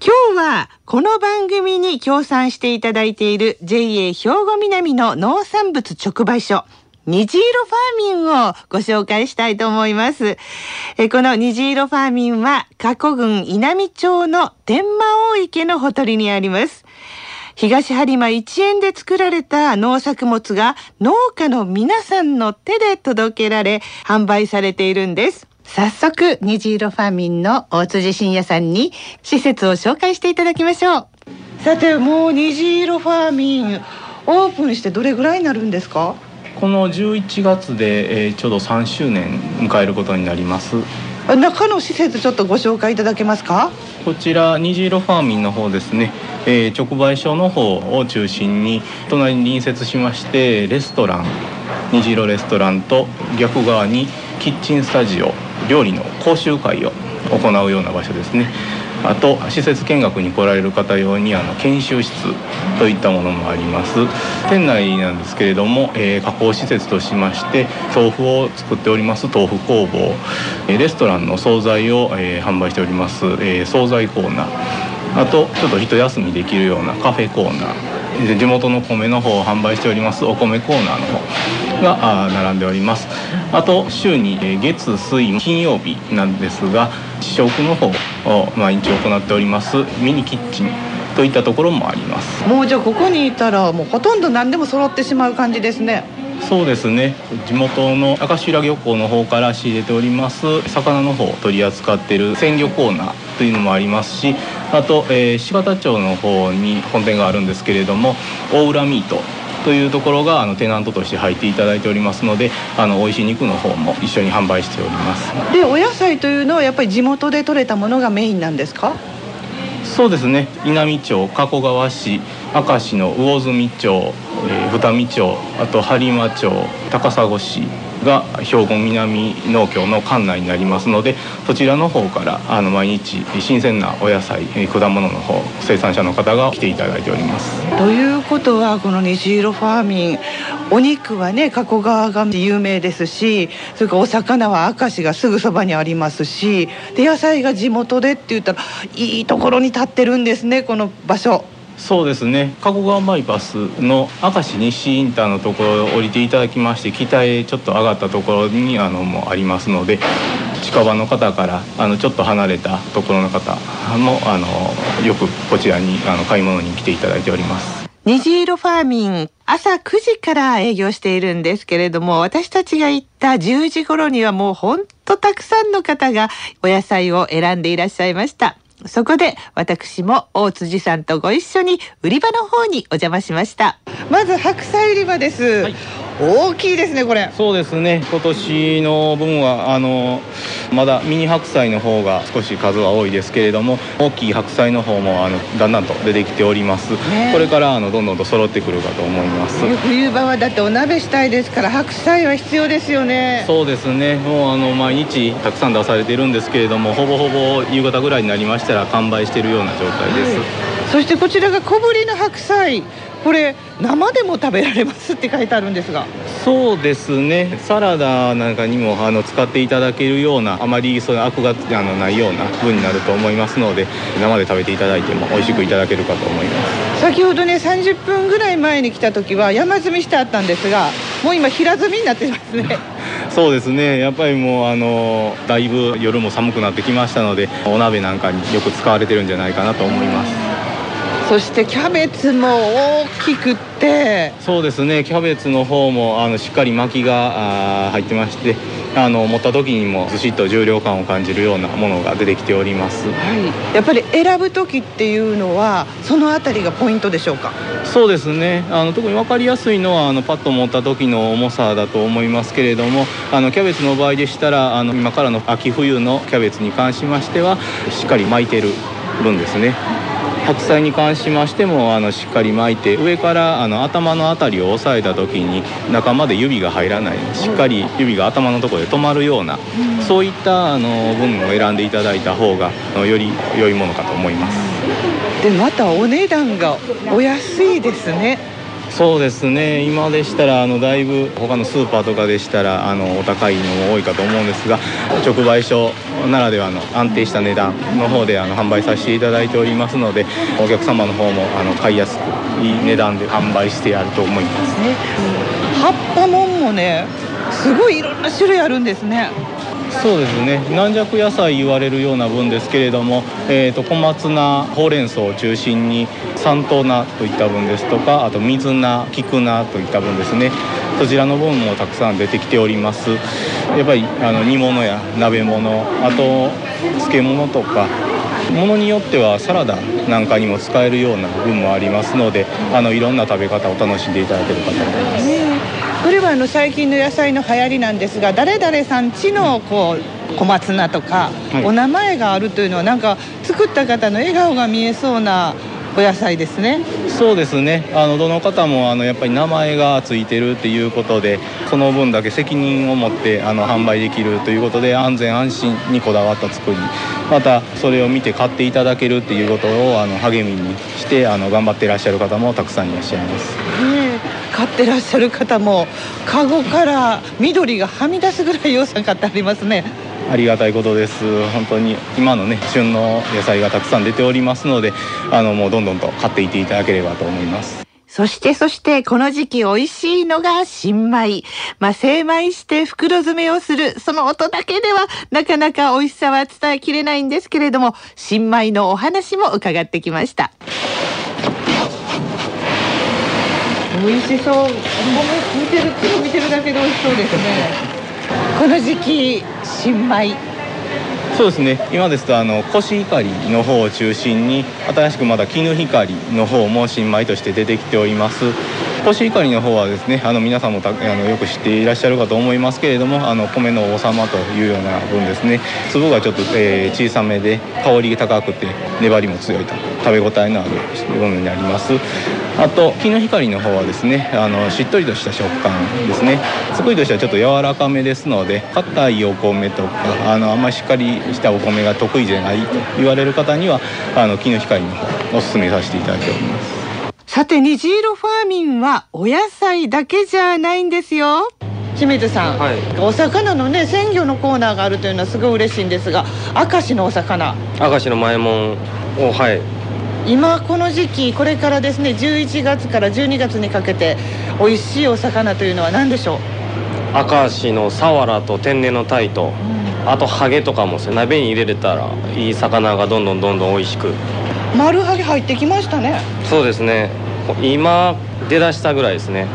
今日はこの番組に協賛していただいている JA 兵庫南の農産物直売所虹色ファーミンをご紹介したいと思います。えこの虹色ファーミンは加古郡稲美町の天満大池のほとりにあります。東播磨一円で作られた農作物が農家の皆さんの手で届けられ販売されているんです。早速虹色ファーミンの大辻信也さんに施設を紹介していただきましょう。さてもう虹色ファーミンオープンしてどれぐらいになるんですか？この11月で、えー、ちょうど3周年迎えることになります。中の施設ちょっとご紹介いただけますか？こちら虹色ファーミンの方ですね、えー、直売所の方を中心に隣に隣接しましてレストラン虹色レストランと逆側にキッチンスタジオ料理の講習会を行うような場所ですね。あと施設見学に来られる方用にあの研修室といったものもあります。店内なんですけれども、えー、加工施設としまして豆腐を作っております豆腐工房。レストランの惣菜を、えー、販売しております、えー、惣菜コーナー。あとちょっと一休みできるようなカフェコーナー。地元の米の方を販売しておりますお米コーナーの方が並んでおります。あと週に月水金曜日なんですが試食の方を毎日行っておりますミニキッチンといったところもあります。もうじゃあここにいたらもうほとんど何でも揃ってしまう感じですね。そうですね。地元の明石浦漁港の方から仕入れております魚の方を取り扱っている鮮魚コーナーというのもありますしあと、えー、柴田町の方に本店があるんですけれども大浦ミートというところがあのテナントとして入っていただいておりますのであの美味しい肉の方も一緒に販売しております。でお野菜というのはやっぱり地元で採れたものがメインなんですか？そうですね。稲美町加古川市明石の魚住町、えー、二見町あと播磨町高砂市が兵庫南農協の管内になりますのでそちらの方からあの毎日新鮮なお野菜果物の方生産者の方が来ていただいております。ということはこの虹色ファーミンお肉はね加古川が有名ですしそれからお魚は明石がすぐそばにありますしで野菜が地元でって言ったらいいところに立ってるんですねこの場所。そうですね加古川バイパスの明石西インターのところを降りていただきまして北へちょっと上がったところにあのもありますので近場の方からあのちょっと離れたところの方もあのよくこちらにあの買い物に来ていただいております。虹色ファーミン朝9時から営業しているんですけれども私たちが行った10時頃にはもうほんとたくさんの方がお野菜を選んでいらっしゃいましたそこで私も大辻さんとご一緒に売り場の方にお邪魔しました。まず白菜売り場です、はい、大きいですねこれ。そうですね。今年の分はあのまだミニ白菜の方が少し数は多いですけれども大きい白菜の方もあのだんだんと出てきております、ね、これからあのどんどんと揃ってくるかと思います。冬場はだってお鍋したいですから白菜は必要ですよね。そうですね。もうあの毎日たくさん出されているんですけれどもほぼほぼ夕方ぐらいになりましたら完売しているような状態です、はい、そしてこちらが小ぶりの白菜これ生でも食べられますって書いてあるんですが。そうですね。サラダなんかにもあの使っていただけるようなあまりそのアクがあのないような分になると思いますので生で食べていただいても美味しくいただけるかと思います。先ほどね30分ぐらい前に来た時は山積みしてあったんですがもう今平積みになってますね。そうですね。やっぱりもうあのだいぶ夜も寒くなってきましたのでお鍋なんかによく使われてるんじゃないかなと思いますそしてキャベツも大きくって。そうですね。キャベツの方もあのしっかり巻きが入ってましてあの持った時にもずしっと重量感を感じるようなものが出てきております、はい、やっぱり選ぶ時っていうのはそのあたりがポイントでしょうか？そうですね。あの特に分かりやすいのはあのパッと持った時の重さだと思いますけれどもあのキャベツの場合でしたらあの今からの秋冬のキャベツに関しましてはしっかり巻いてる分ですね白菜に関しましてもあのしっかり巻いて上からあの頭の辺りを押さえた時に中まで指が入らないしっかり指が頭のところで止まるような、そういったあの分を選んでいただいた方がより良いものかと思います。でまたお値段がお安いですね。そうですね。今でしたらあのだいぶ他のスーパーとかでしたらあのお高いのも多いかと思うんですが直売所ならではの安定した値段の方であの販売させていただいておりますのでお客様の方もあの買いやすくいい値段で販売してやると思いますね、葉っぱもんもねすごいいろんな種類あるんですね。そうですね。軟弱野菜言われるような分ですけれども、えーと、小松菜ほうれん草を中心に三等菜といった分ですとかあと水菜菊菜といった分ですね。そちらの分もたくさん出てきております。やっぱりあの煮物や鍋物あと漬物とかものによってはサラダなんかにも使えるような分もありますのであのいろんな食べ方を楽しんでいただけるかと思います。これはあの最近の野菜の流行りなんですが誰々さんちのこう小松菜とか、お名前があるというのはなんか作った方の笑顔が見えそうなお野菜ですね。そうですね。あのどの方もあのやっぱり名前がついてるっていうことでその分だけ責任を持ってあの販売できるということで安全安心にこだわった作り。またそれを見て買っていただけるっていうことをあの励みにしてあの頑張っていらっしゃる方もたくさんいらっしゃいます。買ってらっしゃる方もカゴから緑がはみ出すぐらい良さ買ってありますねありがたいことです本当に今のね旬の野菜がたくさん出ておりますのであのもうどんどんと買っていっていただければと思いますそしてそしてこの時期美味しいのが新米。まあ精米して袋詰めをするその音だけではなかなか美味しさは伝えきれないんですけれども新米のお話も伺ってきました。美味しそう。見てる、見てるだけで美味しそうですね。この時期、新米。そうですね今ですとあのコシヒカリの方を中心に新しくまだ絹光の方も新米として出てきておりますコシヒカリの方はですねあの皆さんもたあのよく知っていらっしゃるかと思いますけれどもあの米の王様というような分ですね粒がちょっと、えー、小さめで香りが高くて粘りも強いと食べ応えのあるものになりますあと日の光の方はですねあのしっとりとした食感ですね。作りとしてはちょっと柔らかめですので硬いお米とかあのあんまりしっかりしたお米が得意じゃないと言われる方にはあの日の光の方おすすめさせていただいております。さて虹色ファーミンはお野菜だけじゃないんですよ。清水さん、はい、お魚のね鮮魚のコーナーがあるというのはすごい嬉しいんですが明石のお魚。明石の前門をはい今この時期これからですね11月から12月にかけて美味しいお魚というのは何でしょう？明石のサワラと天然のタイと、うん、あとハゲとかも鍋に入れれたらいい魚がどんどんどんどん美味しく。丸ハゲ入ってきましたね。そうですね。今出だしたぐらいですね。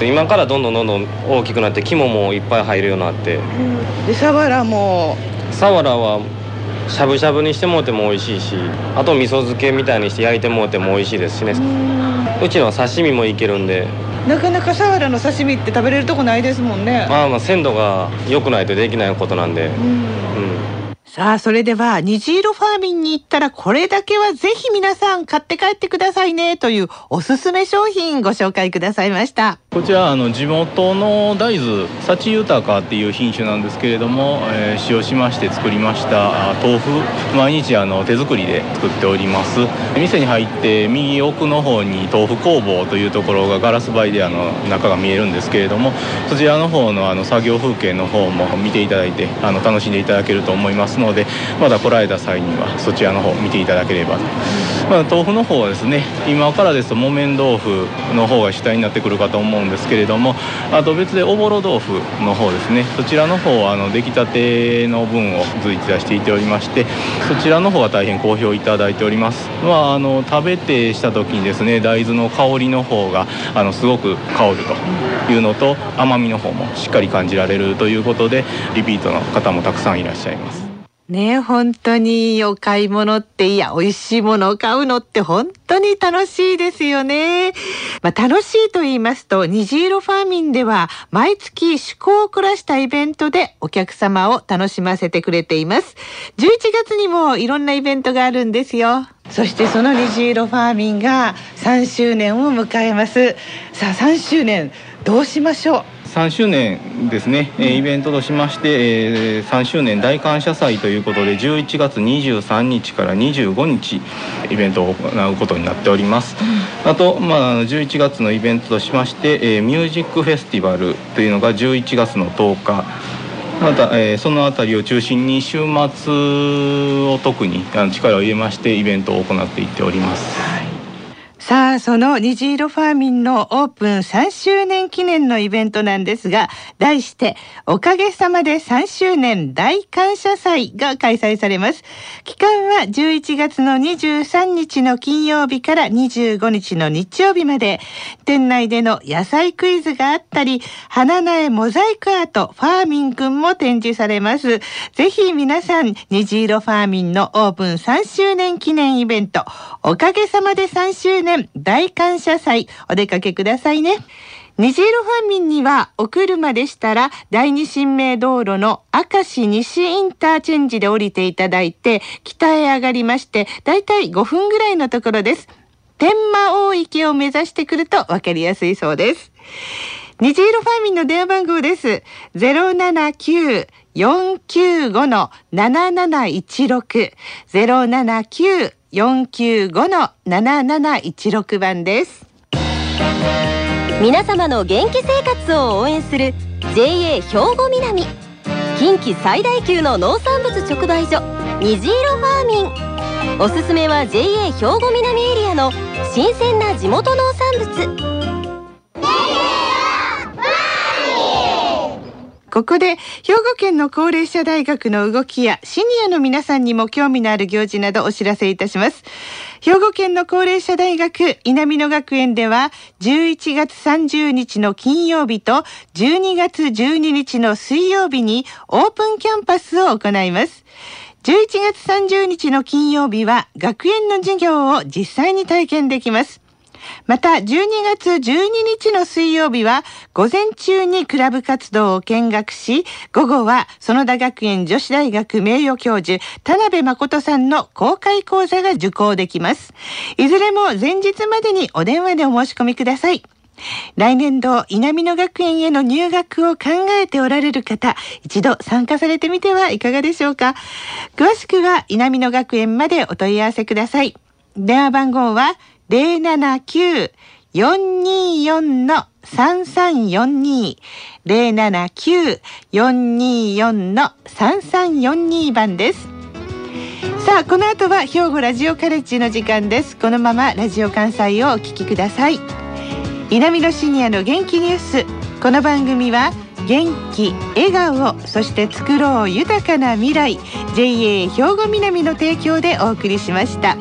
うん。今からどんどんどんどん大きくなって肝もいっぱい入るようになって。でサワラも。サワラはしゃぶしゃぶにしてもうても美味しいしあと味噌漬けみたいにして焼いてもうても美味しいですしね。うちのは刺身もいけるんで。なかなかサワラの刺身って食べれるとこないですもんね。まあまあ鮮度が良くないとできないことなんで。うん。さあ、それでは、虹色ファーミンに行ったら、これだけはぜひ皆さん買って帰ってくださいね、というおすすめ商品ご紹介くださいました。こちら、あの、地元の大豆、幸豊っていう品種なんですけれども、えー、使用しまして作りました豆腐、毎日あの手作りで作っております。店に入って右奥の方に豆腐工房というところがガラス張りであの中が見えるんですけれども、そちらの方のあの作業風景の方も見ていただいて、あの楽しんでいただけると思いますのでまだ来られた際にはそちらの方見ていただければと、まあ、豆腐の方はですね今からですと木綿豆腐の方が主体になってくるかと思う思うんですけれどもあと別でおぼろ豆腐の方ですね。そちらの方はあの出来たての分を随一出していておりましてそちらの方は大変好評いただいております。まああの食べてした時にですね大豆の香りの方があのすごく香るというのと甘みの方もしっかり感じられるということでリピートの方もたくさんいらっしゃいます。ね本当にお買い物っていや美味しいものを買うのって本当に楽しいですよね。まあ、楽しいと言いますと虹色ファーミンでは毎月趣向を凝らしたイベントでお客様を楽しませてくれています。11月にもいろんなイベントがあるんですよ。そしてその虹色ファーミンが3周年を迎えます。さあ3周年どうしましょう？3周年ですね、えイベントとしまして、えー、3周年大感謝祭ということで11月23日から25日イベントを行うことになっております。あと、まあ、11月のイベントとしまして、えー、ミュージックフェスティバルというのが11月の10日。また、えー、その辺りを中心に週末を特にあの力を入れましてイベントを行っていっております。さあ、その虹色ファーミンのオープン3周年記念のイベントなんですが、題して、おかげさまで3周年大感謝祭が開催されます。期間は11月の23日の金曜日から25日の日曜日まで、店内での野菜クイズがあったり、花苗モザイクアート、ファーミンくんも展示されます。ぜひ皆さん、虹色ファーミンのオープン3周年記念イベント、おかげさまで3周年大感謝祭お出かけくださいね。虹色ファンミンにはお車でしたら第二新名道路の明石西インターチェンジで降りていただいて北へ上がりましてだいたい5分ぐらいのところです。天満大池を目指してくるとわかりやすいそうです。虹色ファンミンの電話番号です。079 495 7716 079 495-7716番です。皆様の元気生活を応援する JA 兵庫南。近畿最大級の農産物直売所虹色ファーミン。おすすめは JA 兵庫南エリアの新鮮な地元農産物。ここで兵庫県の高齢者大学の動きやシニアの皆さんにも興味のある行事などお知らせいたします。兵庫県の高齢者大学稲美野学園では11月30日の金曜日と12月12日の水曜日にオープンキャンパスを行います。11月30日の金曜日は学園の授業を実際に体験できます。また12月12日の水曜日は午前中にクラブ活動を見学し午後は園田学園女子大学名誉教授田辺誠さんの公開講座が受講できます。いずれも前日までにお電話でお申し込みください。来年度稲美野学園への入学を考えておられる方一度参加されてみてはいかがでしょうか。詳しくは稲美野学園までお問い合わせください。電話番号は079-424の3342 079-424の3342番です。さあこの後は兵庫ラジオカレッジの時間です。このままラジオ関西をお聞きください。南のシニアの元気ニュース。この番組は元気笑顔そして作ろう豊かな未来。JA 兵庫南の提供でお送りしました。